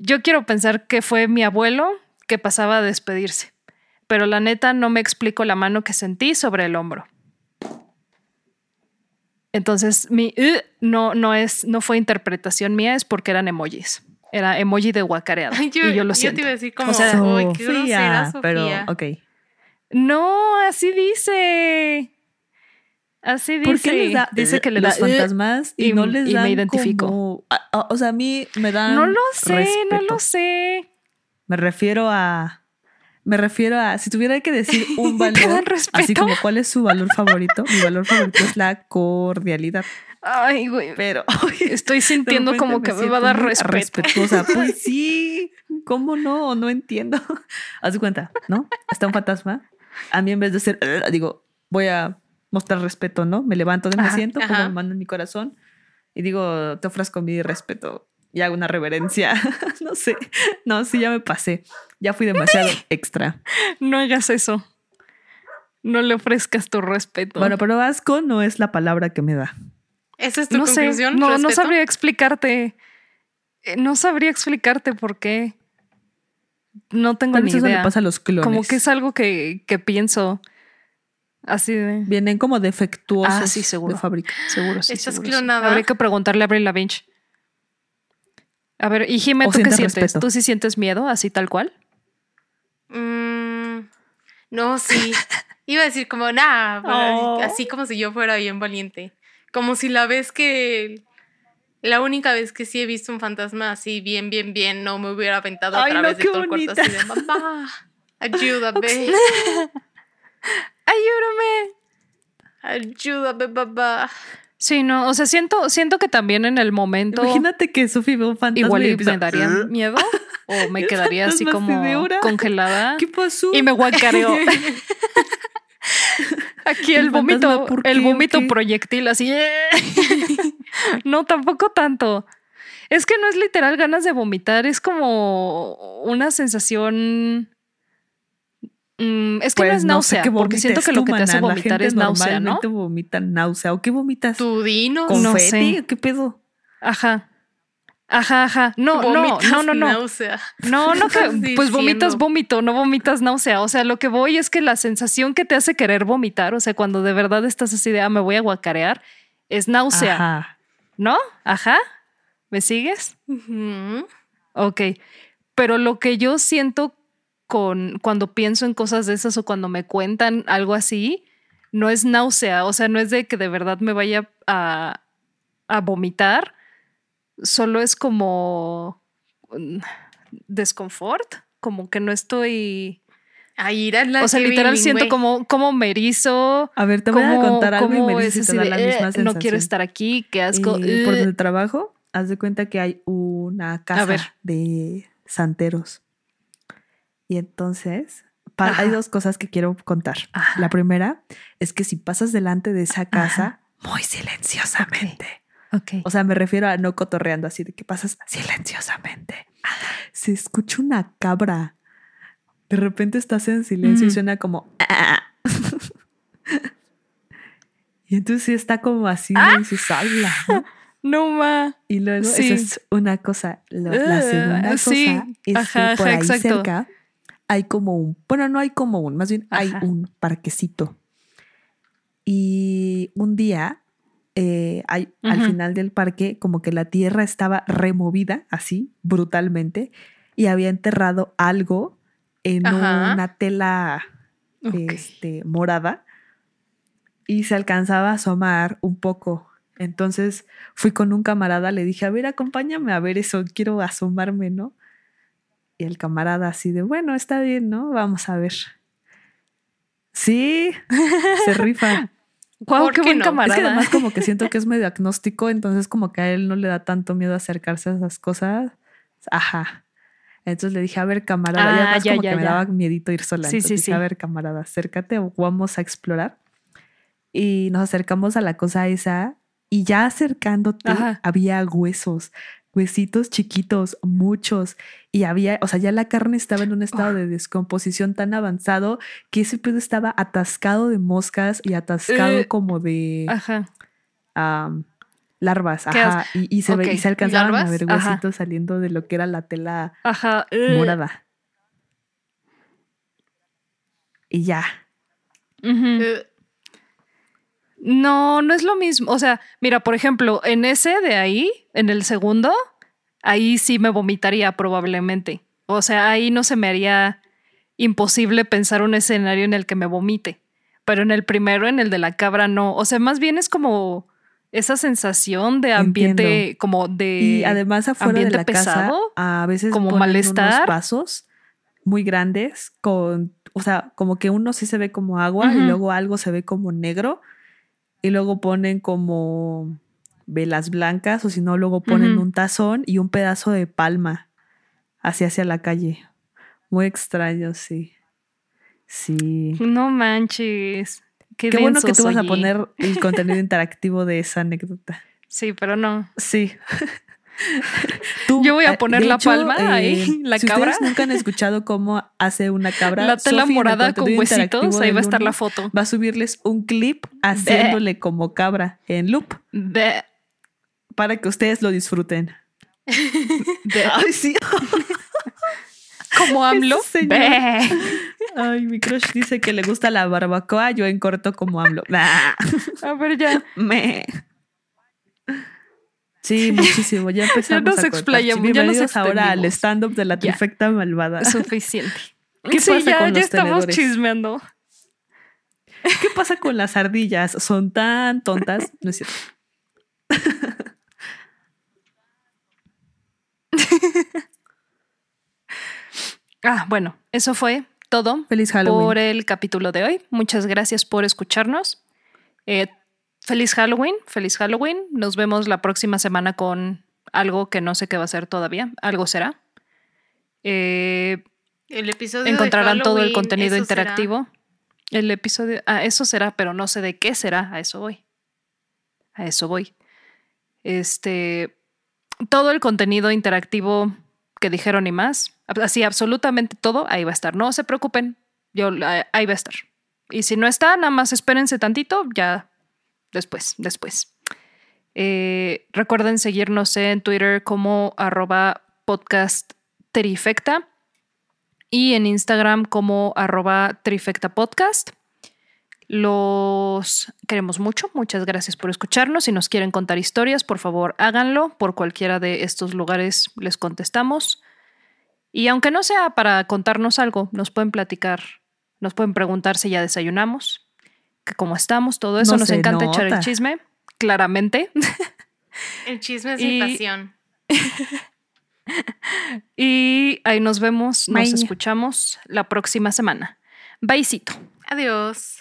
yo quiero pensar que fue mi abuelo que pasaba a despedirse, pero la neta no me explico la mano que sentí sobre el hombro. Entonces, mi uh, no, no, es, no fue interpretación mía, es porque eran emojis. Era emoji de guacareada. y yo lo siento. Yo te iba a decir como, o sea, qué grosera, Sofía. Pero, ok. No, así dice. Así dice. dice que le da fantasmas y, no les dan me identifico. o sea, a mí me dan No lo sé, no lo sé. Me refiero a me refiero a si tuviera que decir [LAUGHS] un valor, así como cuál es su valor favorito, mi valor favorito es la cordialidad. Ay, güey. Pero [LAUGHS] estoy [LAUGHS] sintiendo como que me, va a dar respeto. Respetuosa. Pues sí, ¿cómo no? No entiendo. Haz de cuenta, ¿no? Está un fantasma. A mí en vez de ser, digo, voy a mostrar respeto, ¿no? Me levanto de mi asiento, como me mando en mi corazón y digo, te ofrezco mi respeto y hago una reverencia. [LAUGHS] no sé, no, sí, ya me pasé. Ya fui demasiado [LAUGHS] extra. No hagas eso. No le ofrezcas tu respeto. Bueno, pero asco no es la palabra que me da. ¿Esa es tu conclusión? no, no sabría explicarte. Eh, no sabría explicarte por qué. No tengo ni idea. Eso le pasa a los clones. Como que es algo que, que pienso. Así de. Vienen como defectuosos ah, sí, seguro. de fábrica. Seguro, sí. Estás seguro, clonada. Habría que preguntarle a Abril Lavinch. A ver, y Jimé, ¿tú qué sientes? ¿Tú sí sientes miedo, así tal cual? Mm, no, sí. [LAUGHS] Iba a decir como, nada, oh. así como si yo fuera bien valiente. Como si la vez que. La única vez que sí he visto un fantasma así, bien, bien, bien, no me hubiera aventado a través de todo el cuarto así de mamá. Ayúdame. [LAUGHS] ayúdame. Ayúdame, papá. Sí, no, o sea, siento, siento que también en el momento. Imagínate que Sophie ve un fantasma. Igual y me daría ¿Eh? miedo. O [LAUGHS] me quedaría así como congelada. ¿Qué pasó? Y me guacareo. [LAUGHS] Aquí el vómito, el vómito proyectil, así. [LAUGHS] no, tampoco tanto. Es que no es literal ganas de vomitar, es como una sensación Mm, es que no es pues, náusea, porque siento que lo que te hace vomitar es náusea, ¿no? vomita náusea. ¿O qué vomitas? ¿Tu dino? ¿Confeti? No sé. ¿Qué pedo? Ajá. Ajá, ajá. No, no, no, no, no. Náusea. No, no [LAUGHS] que pues vomitas vómito, no vomitas náusea. O sea, lo que voy es que la sensación que te hace querer vomitar, o sea, cuando de verdad estás así de ah, me voy a guacarear, es náusea. Ajá. ¿No? Ajá. ¿Me sigues? Ok. Pero lo que yo siento con cuando pienso en cosas de esas o cuando me cuentan algo así, no es náusea. O sea, no es de que de verdad me vaya a, a vomitar solo es como mm, desconfort, como que no estoy... Ahí era la O sea, literal siento como, como me erizo. A ver, te voy a contar algo y me dices la misma sensación. No quiero estar aquí, qué asco. Y por el trabajo, haz de cuenta que hay una casa de santeros. Y entonces, hay dos cosas que quiero contar. La primera es que si pasas delante de esa casa, muy silenciosamente, o sea, me refiero a no cotorreando así de que pasas silenciosamente. Se escucha una cabra. De repente estás en silencio y suena como. Ah". y entonces sí está como así y ¿Ah? dices, habla. [LAUGHS] No ma. Y luego sí. es una cosa. La, segunda cosa es que por ahí cerca hay como un. Bueno, no hay como un, más bien hay un parquecito. Y un día eh, hay, al final del parque como que la tierra estaba removida así brutalmente y había enterrado algo en una tela este, morada y se alcanzaba a asomar un poco. Entonces fui con un camarada, le dije, a ver, acompáñame a ver eso, quiero asomarme, ¿no? Y el camarada así de, bueno, está bien, ¿no? Vamos a ver. Sí, [LAUGHS] se rifa. Wow, qué buen camarada. Es que además [LAUGHS] como que siento que es medio agnóstico, entonces como que a él no le da tanto miedo acercarse a esas cosas. Ajá. Entonces le dije, a ver, camarada, ah, ya, como que me daba miedito ir sola. Sí, sí, sí. a ver, camarada, acércate, vamos a explorar. Y nos acercamos a la cosa esa y ya acercándote había huesos huesitos chiquitos, muchos, y había, o sea, ya la carne estaba en un estado de descomposición tan avanzado que ese pedo estaba atascado de moscas y atascado eh, como de larvas, ajá, y, se, ve, y, se, alcanzaban a ver huesitos saliendo de lo que era la tela eh. morada. Y ya. No, no es lo mismo. O sea, mira, por ejemplo, en ese de ahí, en el segundo, ahí sí me vomitaría probablemente. O sea, ahí no se me haría imposible pensar un escenario en el que me vomite. Pero en el primero, en el de la cabra, no. O sea, más bien es como esa sensación de ambiente, como de. Y además afuera de la pesado, casa, a veces como malestar. Unos vasos muy grandes con. O sea, como que uno sí se ve como agua y luego algo se ve como negro y luego ponen como velas blancas o si no, luego ponen un tazón y un pedazo de palma hacia hacia la calle. Muy extraño, sí. Sí. No manches. Qué, bueno que tú vas a poner el contenido [LAUGHS] interactivo de esa anécdota. Sí, pero no. Sí. Yo voy a eh, poner la palma ahí, eh, [LAUGHS] la cabra. Ustedes nunca han escuchado cómo hace una cabra. La tela morada con huesitos, ahí va a estar la foto. Va a subirles un clip haciéndole como cabra en loop. Para que ustedes lo disfruten. Ay, sí. [LAUGHS] como AMLO. Ay, mi crush dice que le gusta la barbacoa, yo en corto como AMLO. a ver, ya. Me. Sí, [LAUGHS] muchísimo. Ya empezamos ya nos explayamos. Ya nos ahora al stand-up de la trifecta malvada. Suficiente. [LAUGHS] ¿Qué pasa ya, con ya estamos chismeando. ¿Qué pasa con las ardillas? Son tan tontas. No es cierto. [LAUGHS] ah, bueno, eso fue todo Feliz por el capítulo de hoy. Muchas gracias por escucharnos. Eh, feliz Halloween, feliz Halloween. Nos vemos la próxima semana con algo que no sé qué va a ser todavía. Algo será. Eh, el episodio encontrarán todo el contenido interactivo. El episodio, ah, eso será, pero no sé de qué será. A eso voy. A eso voy. Este, todo el contenido interactivo que dijeron y más, así absolutamente todo, ahí va a estar. No se preocupen, yo ahí va a estar. Y si no está, nada más espérense tantito, ya después, después. Eh, recuerden seguirnos en Twitter como arroba podcast trifecta y en Instagram como arroba trifecta podcast. Los queremos mucho. Muchas gracias por escucharnos. Si nos quieren contar historias, por favor háganlo. Por cualquiera de estos lugares les contestamos. Y aunque no sea para contarnos algo, nos pueden platicar, nos pueden preguntar si ya desayunamos, cómo estamos, todo eso. nos encanta echar el chisme, claramente. El chisme es [LAUGHS] mi pasión. [LAUGHS] y ahí nos vemos, nos escuchamos la próxima semana. Byecito. Adiós.